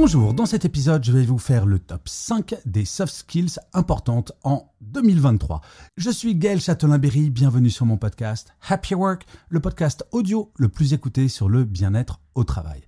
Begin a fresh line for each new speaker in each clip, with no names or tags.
Bonjour, dans cet épisode, je vais vous faire le top 5 des soft skills importantes en 2023. Je suis Gaël Châtelain-Berry, bienvenue sur mon podcast Happy Work, le podcast audio le plus écouté sur le bien-être au travail.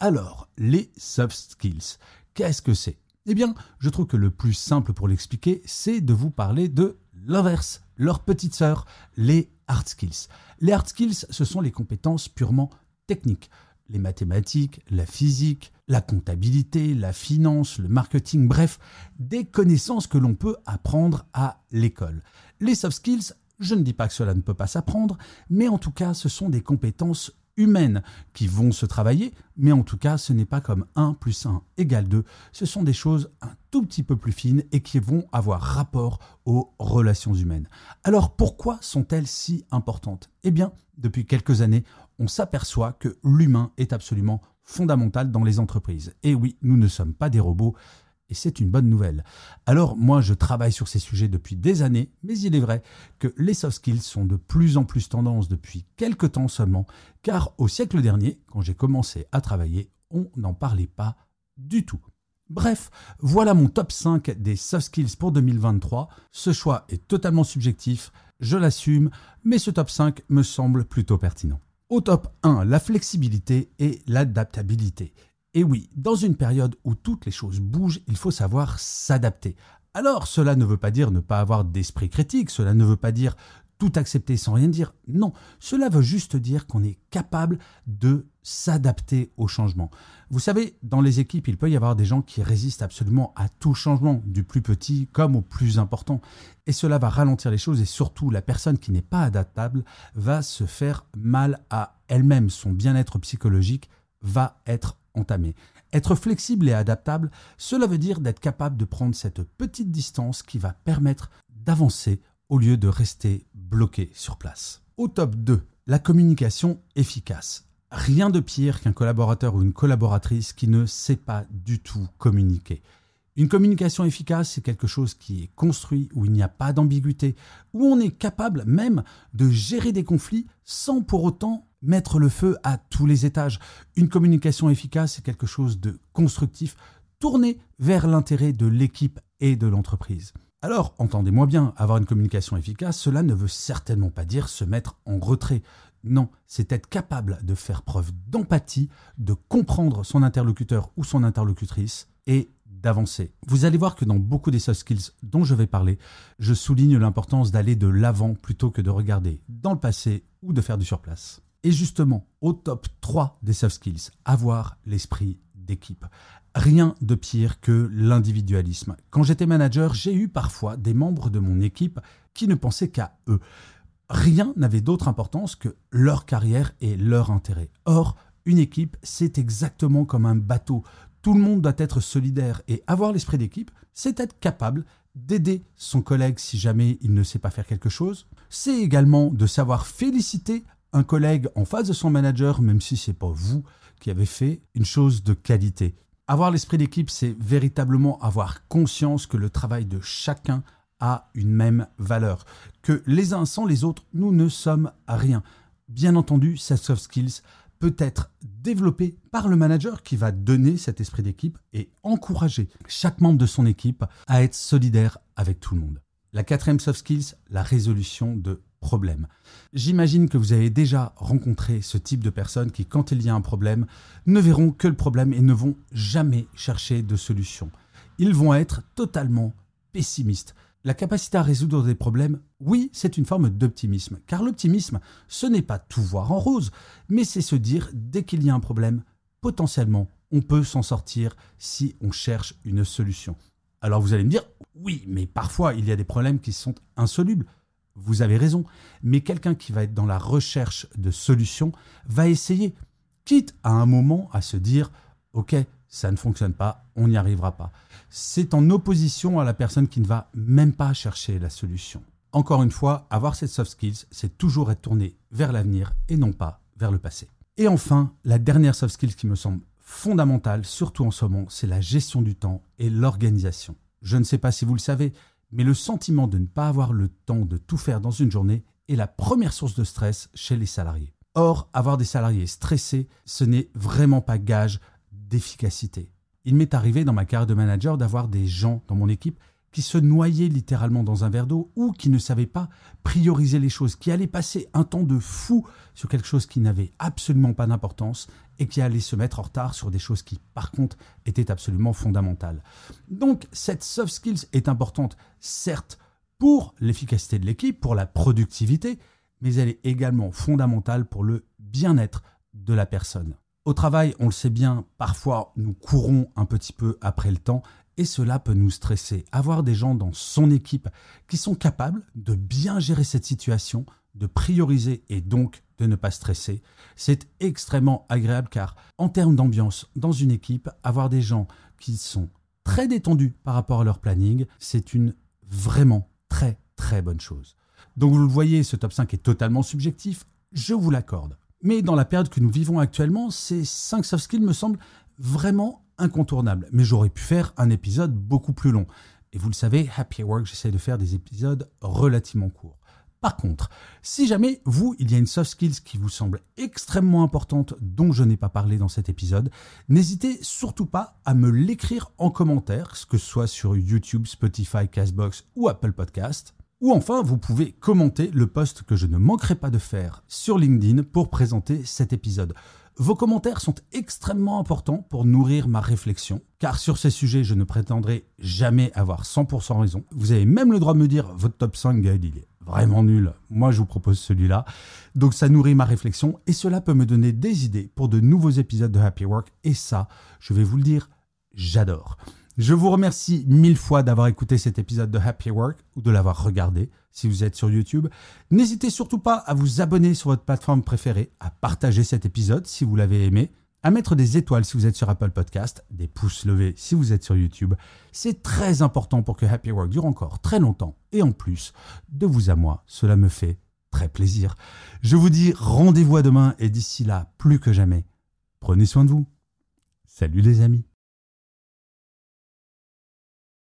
Alors, les soft skills, qu'est-ce que c'est? Eh bien, je trouve que le plus simple pour l'expliquer, c'est de vous parler de l'inverse, leur petite sœur, les hard skills. Les hard skills, ce sont les compétences purement techniques les mathématiques, la physique, la comptabilité, la finance, le marketing, bref, des connaissances que l'on peut apprendre à l'école. Les soft skills, je ne dis pas que cela ne peut pas s'apprendre, mais en tout cas, ce sont des compétences humaines qui vont se travailler, mais en tout cas, ce n'est pas comme 1 plus 1 égale 2, ce sont des choses un tout petit peu plus fines et qui vont avoir rapport aux relations humaines. Alors pourquoi sont-elles si importantes? Eh bien, depuis quelques années, on s'aperçoit que l'humain est absolument fondamental dans les entreprises. Et oui, nous ne sommes pas des robots, et c'est une bonne nouvelle. Alors moi, je travaille sur ces sujets depuis des années, mais il est vrai que les soft skills sont de plus en plus tendance depuis quelques temps seulement, car au siècle dernier, quand j'ai commencé à travailler, on n'en parlait pas du tout. Bref, voilà mon top 5 des soft skills pour 2023. Ce choix est totalement subjectif, je l'assume, mais ce top 5 me semble plutôt pertinent. Au top 1, la flexibilité et l'adaptabilité. Et oui, dans une période où toutes les choses bougent, il faut savoir s'adapter. Alors, cela ne veut pas dire ne pas avoir d'esprit critique, cela ne veut pas dire tout accepter sans rien dire. Non, cela veut juste dire qu'on est capable de s'adapter au changement. Vous savez, dans les équipes, il peut y avoir des gens qui résistent absolument à tout changement, du plus petit comme au plus important. Et cela va ralentir les choses et surtout, la personne qui n'est pas adaptable va se faire mal à elle-même. Son bien-être psychologique va être Être flexible et adaptable, cela veut dire d'être capable de prendre cette petite distance qui va permettre d'avancer au lieu de rester bloqué sur place. Au top 2, la communication efficace. Rien de pire qu'un collaborateur ou une collaboratrice qui ne sait pas du tout communiquer. Une communication efficace, c'est quelque chose qui est construit, où il n'y a pas d'ambiguïté, où on est capable même de gérer des conflits sans pour autant mettre le feu à tous les étages. Une communication efficace, c'est quelque chose de constructif, tourné vers l'intérêt de l'équipe et de l'entreprise. Alors, entendez-moi bien, avoir une communication efficace, cela ne veut certainement pas dire se mettre en retrait. Non, c'est être capable de faire preuve d'empathie, de comprendre son interlocuteur ou son interlocutrice et Vous allez voir que dans beaucoup des soft skills dont je vais parler, je souligne l'importance d'aller de l'avant plutôt que de regarder dans le passé ou de faire du surplace. Et justement, au top 3 des soft skills, avoir l'esprit d'équipe. Rien de pire que l'individualisme. Quand j'étais manager, j'ai eu parfois des membres de mon équipe qui ne pensaient qu'à eux. Rien n'avait d'autre importance que leur carrière et leur intérêt. Or, une équipe, c'est exactement comme un bateau. Tout le monde doit être solidaire et avoir l'esprit d'équipe, c'est être capable d'aider son collègue si jamais il ne sait pas faire quelque chose. C'est également de savoir féliciter un collègue en face de son manager, même si c'est pas vous qui avez fait une chose de qualité. Avoir l'esprit d'équipe, c'est véritablement avoir conscience que le travail de chacun a une même valeur, que les uns sans les autres, nous ne sommes rien. Bien entendu, cette soft skills peut être développée par le manager qui va donner cet esprit d'équipe et encourager chaque membre de son équipe à être solidaire avec tout le monde. La quatrième soft skills, la résolution de problème. J'imagine que vous avez déjà rencontré ce type de personnes qui, quand il y a un problème, ne verront que le problème et ne vont jamais chercher de solution. Ils vont être totalement pessimistes. La capacité à résoudre des problèmes, oui, c'est une forme d'optimisme, car l'optimisme, ce n'est pas tout voir en rose, mais c'est se dire, dès qu'il y a un problème, potentiellement, on peut s'en sortir si on cherche une solution. Alors vous allez me dire, oui, mais parfois il y a des problèmes qui sont insolubles. vous avez raison, mais quelqu'un qui va être dans la recherche de solutions va essayer, quitte à un moment à se dire, OK, ça ne fonctionne pas, on n'y arrivera pas. C'est en opposition à la personne qui ne va même pas chercher la solution. Encore une fois, avoir cette soft skills, c'est toujours être tourné vers l'avenir et non pas vers le passé. Et enfin, la dernière soft skills qui me semble fondamentale, surtout en ce moment, c'est la gestion du temps et l'organisation. Je ne sais pas si vous le savez, mais le sentiment de ne pas avoir le temps de tout faire dans une journée est la première source de stress chez les salariés. Or, avoir des salariés stressés, ce n'est vraiment pas gage d'efficacité. Il m'est arrivé dans ma carrière de manager d'avoir des gens dans mon équipe qui se noyaient littéralement dans un verre d'eau ou qui ne savaient pas prioriser les choses, qui allaient passer un temps de fou sur quelque chose qui n'avait absolument pas d'importance et qui allaient se mettre en retard sur des choses qui, par contre, étaient absolument fondamentales. Donc, cette soft skills est importante, certes, pour l'efficacité de l'équipe, pour la productivité, mais elle est également fondamentale pour le bien-être de la personne. Au travail, on le sait bien, parfois nous courons un petit peu après le temps et cela peut nous stresser. Avoir des gens dans son équipe qui sont capables de bien gérer cette situation, de prioriser et donc de ne pas stresser, c'est extrêmement agréable car en termes d'ambiance dans une équipe, avoir des gens qui sont très détendus par rapport à leur planning, c'est une vraiment très très bonne chose. Donc vous le voyez, ce top 5 est totalement subjectif, je vous l'accorde. Mais dans la période que nous vivons actuellement, ces 5 soft skills me semblent vraiment incontournable. Mais j'aurais pu faire un épisode beaucoup plus long. Et vous le savez, Happy Work, j'essaie de faire des épisodes relativement courts. Par contre, si jamais vous, il y a une soft skills qui vous semble extrêmement importante dont je n'ai pas parlé dans cet épisode, n'hésitez surtout pas à me l'écrire en commentaire, que ce soit sur YouTube, Spotify, Castbox ou Apple Podcast. Ou enfin, vous pouvez commenter le post que je ne manquerai pas de faire sur LinkedIn pour présenter cet épisode. Vos commentaires sont extrêmement importants pour nourrir ma réflexion, car sur ces sujets, je ne prétendrai jamais avoir 100% raison. Vous avez même le droit de me dire votre top 5 guide, il est vraiment nul. Moi, je vous propose celui-là. Donc ça nourrit ma réflexion et cela peut me donner des idées pour de nouveaux épisodes de Happy Work. Et ça, je vais vous le dire, j'adore. Je vous remercie mille fois d'avoir écouté cet épisode de Happy Work ou de l'avoir regardé si vous êtes sur YouTube. N'hésitez surtout pas à vous abonner sur votre plateforme préférée, à partager cet épisode si vous l'avez aimé, à mettre des étoiles si vous êtes sur Apple Podcast, des pouces levés si vous êtes sur YouTube. C'est très important pour que Happy Work dure encore très longtemps. Et en plus, de vous à moi, cela me fait très plaisir. Je vous dis rendez-vous à demain et d'ici là, plus que jamais, prenez soin de vous. Salut les amis.